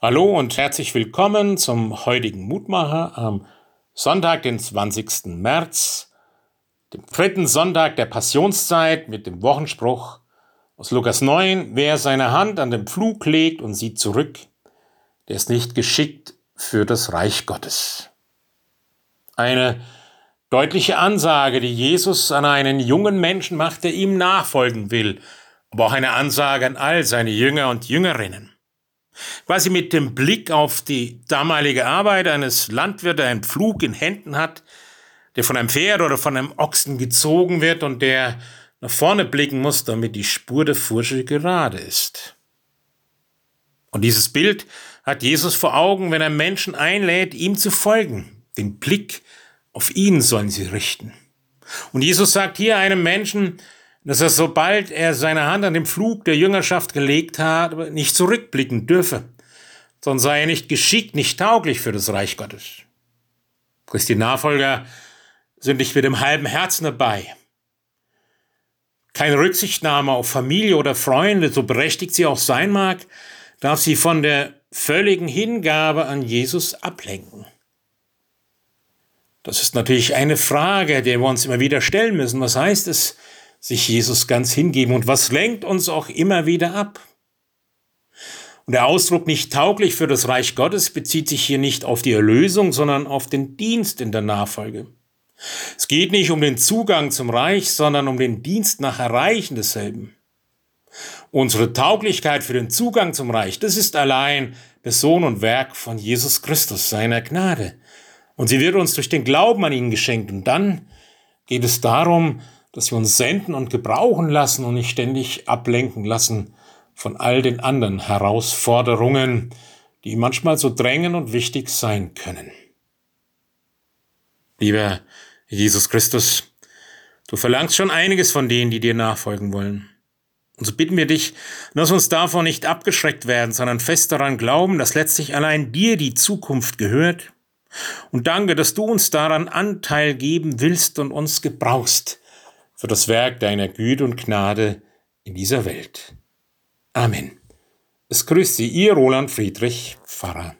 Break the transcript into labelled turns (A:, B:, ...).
A: Hallo und herzlich willkommen zum heutigen Mutmacher am Sonntag, den 20. März, dem dritten Sonntag der Passionszeit mit dem Wochenspruch aus Lukas 9, wer seine Hand an den Pflug legt und sieht zurück, der ist nicht geschickt für das Reich Gottes. Eine deutliche Ansage, die Jesus an einen jungen Menschen macht, der ihm nachfolgen will, aber auch eine Ansage an all seine Jünger und Jüngerinnen quasi mit dem Blick auf die damalige Arbeit eines Landwirts, der einen Pflug in Händen hat, der von einem Pferd oder von einem Ochsen gezogen wird und der nach vorne blicken muss, damit die Spur der Fursche gerade ist. Und dieses Bild hat Jesus vor Augen, wenn er Menschen einlädt, ihm zu folgen. Den Blick auf ihn sollen sie richten. Und Jesus sagt hier einem Menschen, dass er, sobald er seine Hand an den Flug der Jüngerschaft gelegt hat, nicht zurückblicken dürfe, sondern sei er nicht geschickt, nicht tauglich für das Reich Gottes. Christi Nachfolger sind nicht mit dem halben Herzen dabei. Keine Rücksichtnahme auf Familie oder Freunde, so berechtigt sie auch sein mag, darf sie von der völligen Hingabe an Jesus ablenken. Das ist natürlich eine Frage, der wir uns immer wieder stellen müssen. Was heißt es, sich Jesus ganz hingeben. Und was lenkt uns auch immer wieder ab? Und der Ausdruck nicht tauglich für das Reich Gottes bezieht sich hier nicht auf die Erlösung, sondern auf den Dienst in der Nachfolge. Es geht nicht um den Zugang zum Reich, sondern um den Dienst nach Erreichen desselben. Unsere Tauglichkeit für den Zugang zum Reich, das ist allein Person und Werk von Jesus Christus, seiner Gnade. Und sie wird uns durch den Glauben an ihn geschenkt. Und dann geht es darum, dass wir uns senden und gebrauchen lassen und nicht ständig ablenken lassen von all den anderen Herausforderungen, die manchmal so drängen und wichtig sein können. Lieber Jesus Christus, du verlangst schon einiges von denen, die dir nachfolgen wollen. Und so bitten wir dich, lass uns davon nicht abgeschreckt werden, sondern fest daran glauben, dass letztlich allein dir die Zukunft gehört. Und danke, dass du uns daran Anteil geben willst und uns gebrauchst, für das Werk deiner Güte und Gnade in dieser Welt. Amen. Es grüßt Sie, Ihr Roland Friedrich, Pfarrer.